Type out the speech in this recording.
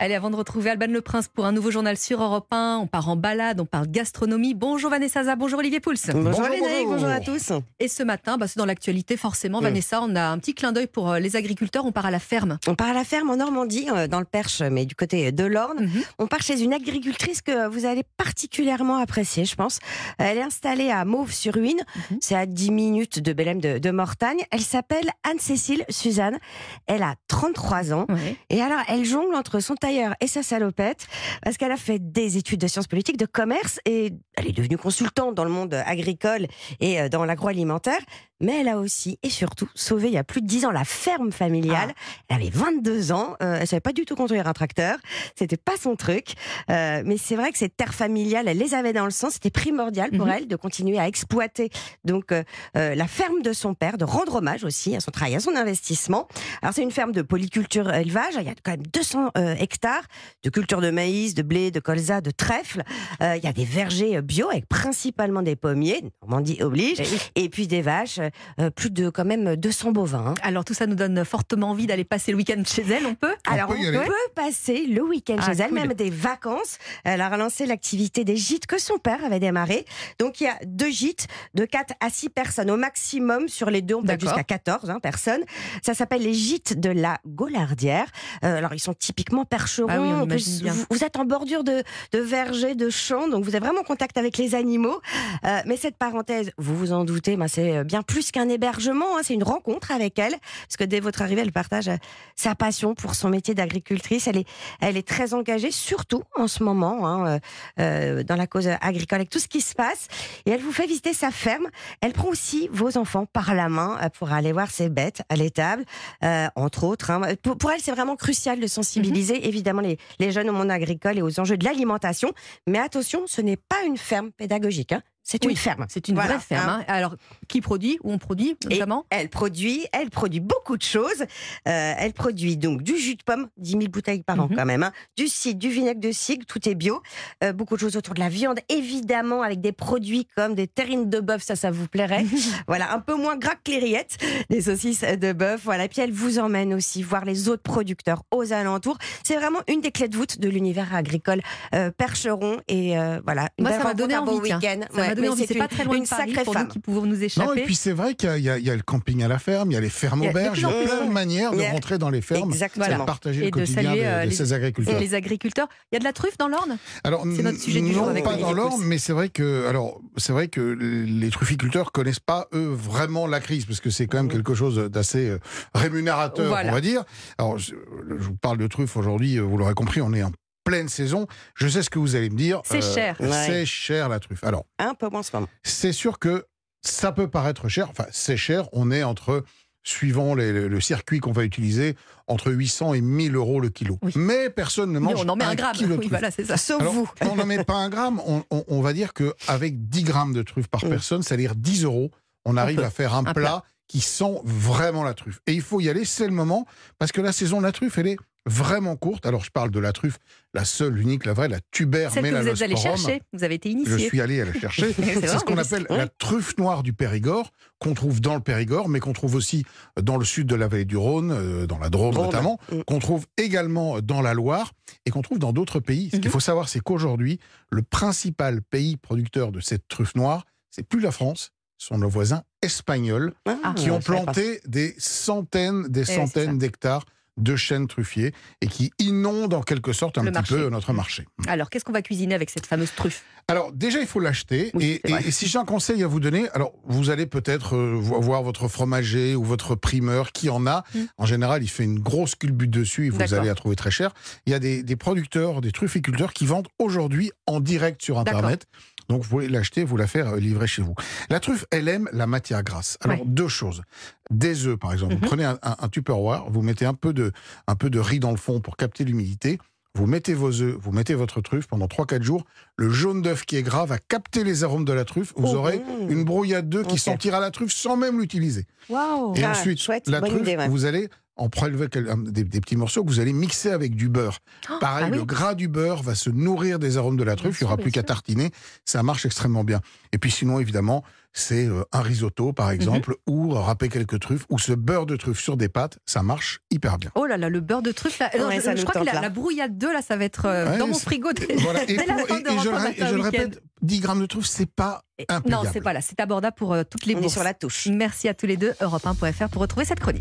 Allez, avant de retrouver Alban Le Prince pour un nouveau journal sur Europe 1, on part en balade, on parle gastronomie. Bonjour Vanessa Zaza, bonjour Olivier Pouls. Bonjour, Lénaïque, bonjour. à tous. Et ce matin, bah, c'est dans l'actualité forcément, Vanessa, on a un petit clin d'œil pour euh, les agriculteurs, on part à la ferme. On part à la ferme en Normandie, euh, dans le Perche, mais du côté de l'Orne. Mhm. On part chez une agricultrice que vous allez particulièrement apprécier, je pense. Elle est installée à Mauve-sur-Huine, Mhm. c'est à 10 minutes de Belém de, de Mortagne. Elle s'appelle Anne-Cécile Suzanne. Elle a 33 ans. Ouais. Et alors, elle jongle entre son tailleur et sa salopette, parce qu'elle a fait des études de sciences politiques, de commerce, et elle est devenue consultante dans le monde agricole et euh, dans l'agroalimentaire. Mais elle a aussi et surtout sauvé il y a plus de 10 ans la ferme familiale. Elle avait 22 ans, euh, elle savait pas du tout conduire un tracteur, c'était pas son truc. Euh, mais c'est vrai que ces terres familiales, elle les avait dans le sang, c'était primordial pour Mhm. elle de continuer à exploiter donc euh, la ferme de son père, de rendre hommage aussi à son travail, à son investissement. Alors c'est une ferme de polyculture élevage, il y a quand même 200 euh, hectares de culture de maïs, de blé, de colza, de trèfle. Euh, il y a des vergers euh, bio avec principalement des pommiers, Normandie oblige, Eh et puis des vaches, euh, plus de quand même 200 bovins. hein. Alors tout ça nous donne fortement envie d'aller passer le week-end chez elle, on peut? On Alors, peut on peut passer le week-end Ah, chez elle, cool. même des vacances. Elle a relancé l'activité des gîtes que son père avait démarré. Donc, il y a deux gîtes de 4 à 6 personnes au maximum. Sur les deux, on peut jusqu'à 14 hein, personnes. Ça s'appelle les gîtes de la Gaulardière. Euh, alors, ils sont typiquement percherons. Ah oui, on En plus, imagine bien. vous, vous êtes en bordure de, de vergers, de champs, donc vous êtes vraiment en contact avec les animaux. Euh, mais cette parenthèse, vous vous en doutez, ben, c'est bien plus qu'un hébergement. hein, c'est une rencontre avec elle. Parce que dès votre arrivée, elle partage euh, sa passion pour son métier d'agricultrice. Elle est, elle est très engagée, surtout en ce moment, hein, euh, euh, dans la cause agricole, avec tout ce qui se passe. Et elle vous fait visiter sa ferme. Elle prend aussi vos enfants par la main euh, pour aller voir ses bêtes à l'étable, euh, entre autres. hein. Pour, pour elle, c'est vraiment crucial de sensibiliser, évidemment, les, jeunes au monde agricole et aux enjeux de l'alimentation. Mais attention, ce n'est pas une ferme pédagogique. hein. C'est Oui, une ferme. C'est une Voilà, vraie ferme. hein. hein. Alors, qui produit Où on produit, Et notamment? elle produit, elle produit beaucoup de choses. Euh, elle produit donc du jus de pomme, 10 000 bouteilles par an Mhm. quand même, hein, du cidre, du vinaigre de cidre, tout est bio. Euh, beaucoup de choses autour de la viande, évidemment, avec des produits comme des terrines de bœuf, ça, ça vous plairait. voilà, un peu moins gras que les rillettes, des saucisses de bœuf. Voilà, Et puis elle vous emmène aussi voir les autres producteurs aux alentours. C'est vraiment une des clés de voûte de l'univers agricole euh, Percheron. Et euh, voilà, Moi, ça m'a donné un envie. tiens. week-end. Donné envie. C'est pas très loin une de Paris sacrée pour femme. nous qui pouvons nous Non, échapper. et puis c'est vrai qu'il y, a- y le camping à la ferme, il y a les fermes auberges, il y a plein de manières de rentrer dans les fermes Exactement. et de partager Et le de quotidien saluer, de, euh, de les- ces agriculteurs. les agriculteurs. Il y a de la truffe dans l'Orne? Alors, C'est notre sujet du non, jour avec pas dans l'Orne, mais c'est vrai que, alors, c'est vrai que les trufficulteurs connaissent pas eux vraiment la crise, parce que c'est quand même quelque chose d'assez euh, rémunérateur, on va dire. Alors, je, vous parle de truffes aujourd'hui, euh, vous l'aurez compris, on est en pleine saison. Je sais ce que vous allez me dire. C'est cher. Ouais. C'est cher la truffe. Alors, Un peu moins ce moment. c'est sûr que ça peut paraître cher. Enfin, c'est cher. On est entre, suivant les- le, le circuit qu'on va utiliser, entre 800 et 1000 euros le kilo. Oui. Mais personne ne Mais mange On en met un, un gramme. kilo de Oui, truffe. voilà, c'est ça. Sauf Alors, vous. on n'en met pas un gramme. On, on- on va dire qu'avec 10 grammes de truffe par Mm. personne, c'est-à-dire 10 euros, on arrive peut. à faire un, Un plat, plat. qui sent vraiment la truffe. Et il faut y aller, c'est le moment, parce que la saison de la truffe, elle est vraiment courte. Alors, je parle de la truffe, la seule, l'unique, la vraie, la tuber Celle que vous êtes allé chercher. Vous avez été Je initié. suis allé la chercher. C'est ce qu'on appelle la truffe noire du Périgord, qu'on trouve dans le Périgord, mais qu'on trouve aussi dans le sud de la vallée du Rhône, euh, dans la Drôme Drôme. notamment, Mm. qu'on trouve également dans la Loire et qu'on trouve dans d'autres pays. Ce qu'il Mhm. faut savoir, c'est qu'aujourd'hui, le principal pays producteur de cette truffe noire, c'est plus la France, ce sont nos voisins espagnols Ah, qui ont je savais pas. planté des centaines, des Eh, centaines d'hectares de chênes truffiers et qui inondent en quelque sorte un Le petit marché. peu notre marché. Alors, qu'est-ce qu'on va cuisiner avec cette fameuse truffe? Alors déjà, il faut l'acheter. Oui, et, si j'ai un conseil à vous donner, alors vous allez peut-être euh, vo- voir votre fromager ou votre primeur qui en a. Mm. En général, il fait une grosse culbute dessus et vous allez la trouver très cher. Il y a des, des producteurs, des trufficulteurs qui vendent aujourd'hui en direct sur. Internet. Donc vous pouvez l'acheter, vous la faire euh, livrer chez vous. La truffe, elle aime la matière grasse. Alors Ouais. deux choses. Des œufs, par exemple. Mhm. Vous prenez un, un, un Tupperware, vous mettez un peu de, un peu de riz dans le fond pour capter l'humidité. Vous mettez vos œufs, vous mettez votre truffe pendant 3-4 jours. Le jaune d'œuf qui est gras va capter les arômes de la truffe. Vous Oh, aurez une brouillade d'œufs qui sentira la truffe sans même l'utiliser. Et Ah, ensuite, chouette, la truffe, idée, ouais. vous allez en un- des, des petits morceaux que vous allez mixer avec du beurre. Pareil, ah oui. le gras du beurre va se nourrir des arômes de la truffe. Il n'y aura plus qu'à tartiner. Ça marche extrêmement bien. Et puis sinon, évidemment, c'est euh, un risotto, par exemple, ou râper quelques truffes, ou ce beurre de truffe sur des pâtes. Ça marche hyper bien. Oh là là, le beurre de truffe. Là, non, Ouais, je, crois que la, brouillade 2, là, ça va être euh, Ouais, dans mon frigo dès, Voilà. Et, la pour- fin et- de et je, le je répète, 10 grammes de truffe, c'est pas impayable. Non, c'est pas là. C'est abordable pour euh, toutes les On est sur la touche. Merci à tous les deux. Europe1.fr pour retrouver cette chronique.